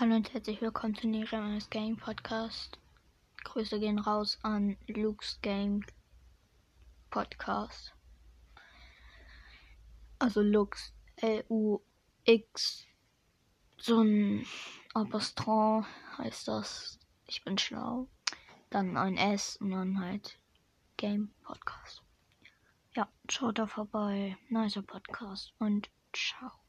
Hallo und herzlich willkommen zu Niramas Game Podcast. Grüße gehen raus an Luke's Game Podcast. Also Lux, L-U-X, so ein Apostron heißt das. Ich bin schlau. Dann ein S und dann halt Game Podcast. Ja, schaut da vorbei. Nicer Podcast und ciao.